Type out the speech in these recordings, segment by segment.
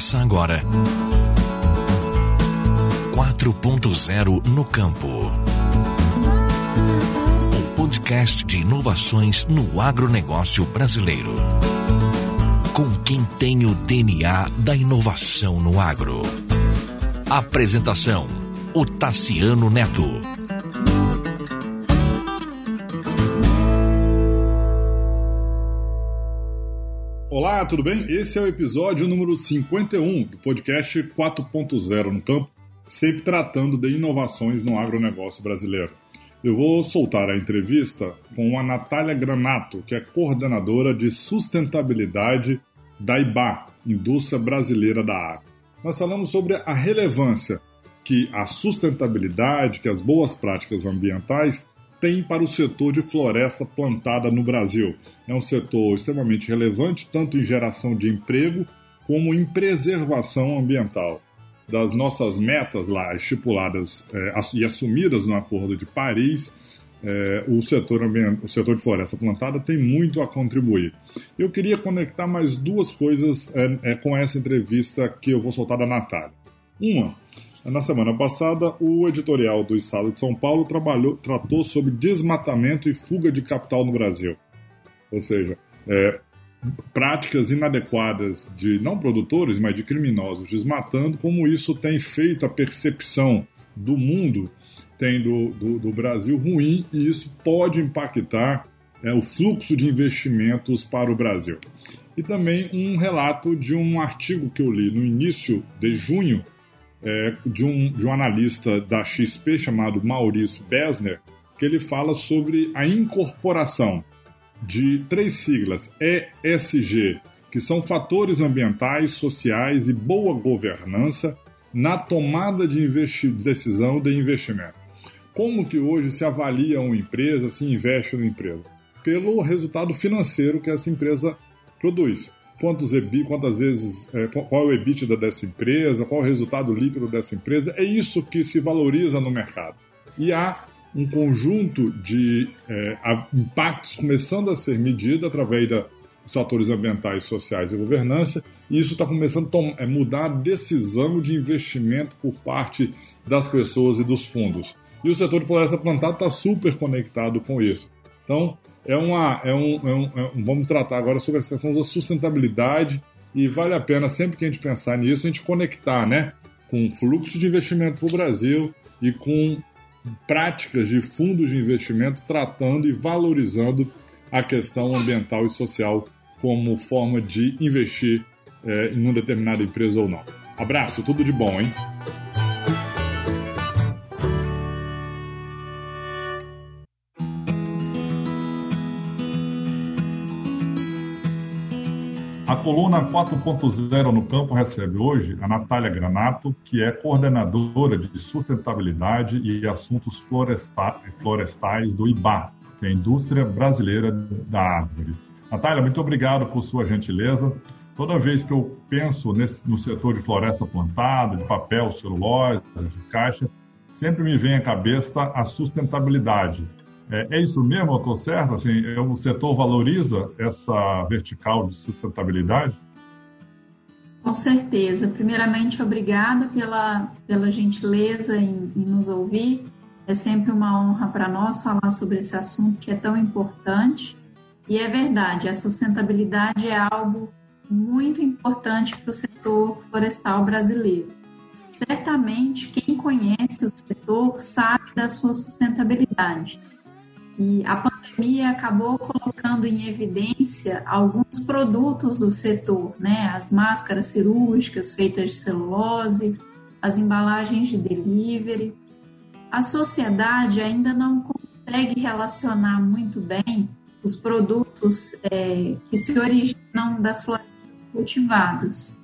Começa agora. 4.0 no campo. Um podcast de inovações no agronegócio brasileiro. Com quem tem o DNA da inovação no agro. Apresentação: o Tassiano Neto. Olá, tudo bem? Esse é o episódio número 51 do podcast 4.0 no campo, sempre tratando de inovações no agronegócio brasileiro. Eu vou soltar a entrevista com a Natália Granato, que é coordenadora de sustentabilidade da IBA, Indústria Brasileira da Água. Nós falamos sobre a relevância que a sustentabilidade, que as boas práticas ambientais tem para o setor de floresta plantada no Brasil. É um setor extremamente relevante, tanto em geração de emprego como em preservação ambiental. Das nossas metas lá estipuladas é, e assumidas no Acordo de Paris, é, o, setor o setor de floresta plantada tem muito a contribuir. Eu queria conectar mais duas coisas é, com essa entrevista que eu vou soltar da Natália. Uma, na semana passada, o editorial do Estado de São Paulo trabalhou, tratou sobre desmatamento e fuga de capital no Brasil. Ou seja, é, práticas inadequadas de não produtores, mas de criminosos desmatando, como isso tem feito a percepção do mundo, tem do, do, do Brasil ruim, e isso pode impactar é, o fluxo de investimentos para o Brasil. E também um relato de um artigo que eu li no início de junho, é, de, um, de um analista da XP chamado Maurício Besner, que ele fala sobre a incorporação de três siglas ESG, que são fatores ambientais, sociais e boa governança na tomada de decisão de investimento. Como que hoje se avalia uma empresa, se investe numa empresa? Pelo resultado financeiro que essa empresa produz quantos EBI, quantas vezes, é, qual é o EBITDA dessa empresa, qual é o resultado líquido dessa empresa. É isso que se valoriza no mercado. E há um conjunto de é, impactos começando a ser medido através da, dos fatores ambientais, sociais e governança, e isso está começando a é, mudar a decisão de investimento por parte das pessoas e dos fundos. E o setor de floresta plantada está super conectado com isso. Então, é uma, é um, é um, é um, vamos tratar agora sobre a questão da sustentabilidade e vale a pena sempre que a gente pensar nisso, a gente conectar, né, com fluxo de investimento para o Brasil e com práticas de fundos de investimento tratando e valorizando a questão ambiental e social como forma de investir é, em uma determinada empresa ou não. Abraço, tudo de bom, hein? Coluna 4.0 no campo recebe hoje a Natália Granato, que é coordenadora de sustentabilidade e assuntos florestais do IBA, que é a Indústria Brasileira da Árvore. Natália, muito obrigado por sua gentileza. Toda vez que eu penso nesse, no setor de floresta plantada, de papel, celulose, de caixa, sempre me vem à cabeça a sustentabilidade é, é isso mesmo? Estou certo? Assim, é, o setor valoriza essa vertical de sustentabilidade? Com certeza. Primeiramente, obrigada pela, pela gentileza em, em nos ouvir. É sempre uma honra para nós falar sobre esse assunto que é tão importante. E é verdade, a sustentabilidade é algo muito importante para o setor florestal brasileiro. Certamente, quem conhece o setor sabe da sua sustentabilidade. E a pandemia acabou colocando em evidência alguns produtos do setor, né? As máscaras cirúrgicas feitas de celulose, as embalagens de delivery. A sociedade ainda não consegue relacionar muito bem os produtos é, que se originam das florestas cultivadas.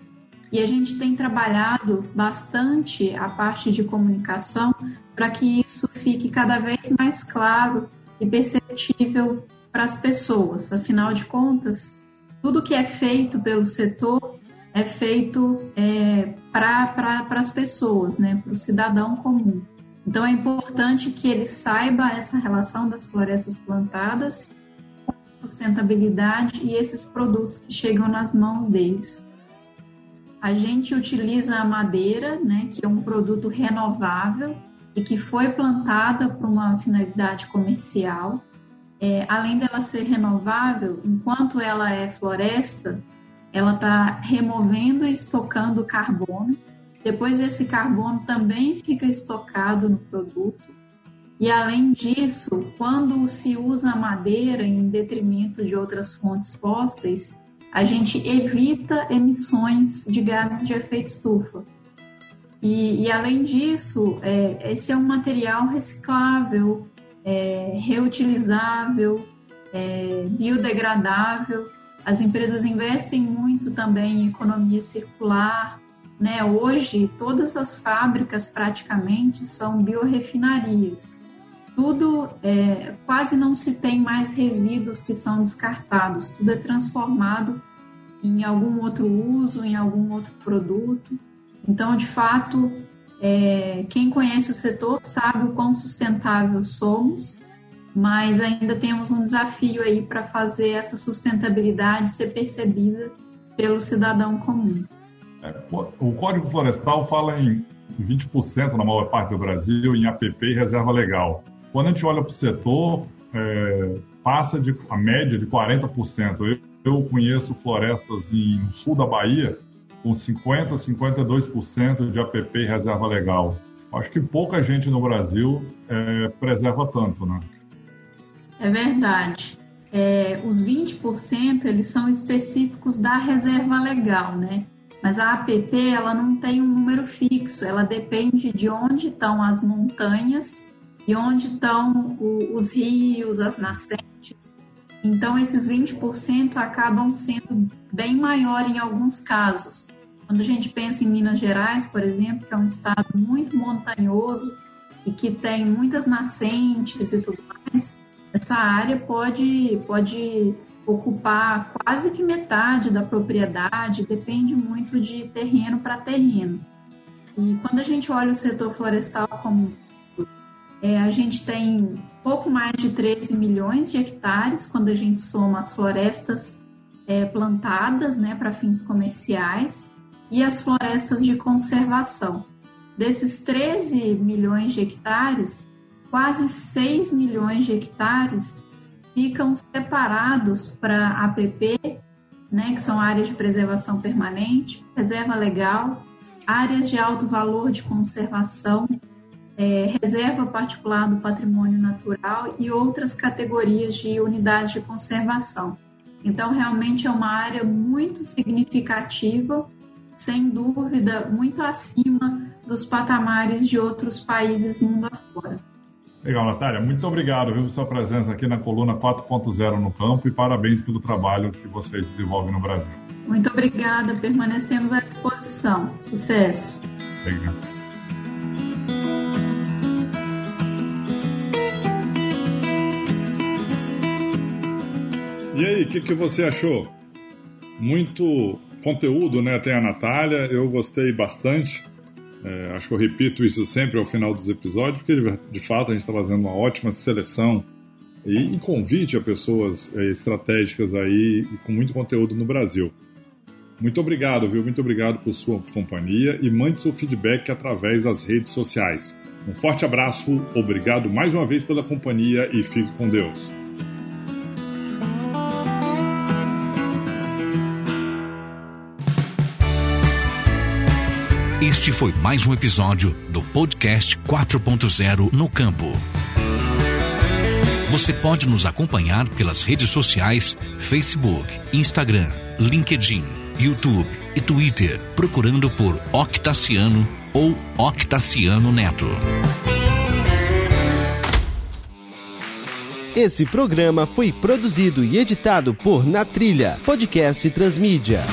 E a gente tem trabalhado bastante a parte de comunicação para que isso fique cada vez mais claro e perceptível para as pessoas. Afinal de contas, tudo que é feito pelo setor é feito é, para pra, as pessoas, né, para o cidadão comum. Então é importante que ele saiba essa relação das florestas plantadas com sustentabilidade e esses produtos que chegam nas mãos deles. a gente utiliza a madeira, né, que é um produto renovável e que foi plantada para uma finalidade comercial. É, além dela ser renovável, enquanto ela é floresta, ela está removendo e estocando carbono. Depois esse carbono também fica estocado no produto. E além disso, quando se usa a madeira em detrimento de outras fontes fósseis, a gente evita emissões de gases de efeito estufa. E, e além disso, é, esse é um material reciclável, é, reutilizável, é, biodegradável. As empresas investem muito também em economia circular. Né? Hoje, todas as fábricas praticamente são biorefinarias. Tudo, é, quase não se tem mais resíduos que são descartados, tudo é transformado em algum outro uso, em algum outro produto. Então, de fato, é, quem conhece o setor sabe o quão sustentável somos, mas ainda temos um desafio aí para fazer essa sustentabilidade ser percebida pelo cidadão comum. É, o Código Florestal fala em 20% na maior parte do Brasil em APP e reserva legal. Quando a gente olha para o setor, é, passa de a média de 40%. Eu, eu conheço florestas em, no sul da Bahia com 50%, 52% de APP e reserva legal. Acho que pouca gente no Brasil é, preserva tanto, né? É verdade. É, os 20% eles são específicos da reserva legal, né? Mas a APP ela não tem um número fixo, ela depende de onde estão as montanhas e onde estão o, os rios, as nascentes. Então, esses 20% acabam sendo bem maior em alguns casos. Quando a gente pensa em Minas Gerais, por exemplo, que é um estado muito montanhoso e que tem muitas nascentes e tudo mais, essa área pode, pode ocupar quase que metade da propriedade, depende muito de terreno para terreno. E quando a gente olha o setor florestal como é, a gente tem pouco mais de 13 milhões de hectares quando a gente soma as florestas é, plantadas né, para fins comerciais e as florestas de conservação. Desses 13 milhões de hectares, quase 6 milhões de hectares ficam separados para APP, né, que são áreas de preservação permanente, reserva legal, áreas de alto valor de conservação, é, reserva particular do patrimônio natural e outras categorias de unidades de conservação. Então, realmente é uma área muito significativa sem dúvida, muito acima dos patamares de outros países mundo afora. Legal, Natália. Muito obrigado pela sua presença aqui na coluna 4.0 no campo e parabéns pelo trabalho que vocês desenvolvem no Brasil. Muito obrigada. Permanecemos à disposição. Sucesso. Obrigado. E aí, o que, que você achou? Muito conteúdo, né? Tem a Natália, eu gostei bastante. É, acho que eu repito isso sempre ao final dos episódios, porque de fato a gente está fazendo uma ótima seleção e, e convite a pessoas é, estratégicas aí com muito conteúdo no Brasil. Muito obrigado, viu? Muito obrigado por sua companhia e mande seu feedback através das redes sociais. Um forte abraço, obrigado mais uma vez pela companhia e fique com Deus. Este foi mais um episódio do podcast 4.0 no Campo. Você pode nos acompanhar pelas redes sociais Facebook, Instagram, LinkedIn, YouTube e Twitter, procurando por Octaciano ou Octaciano Neto. Esse programa foi produzido e editado por Na Trilha, podcast Transmídia.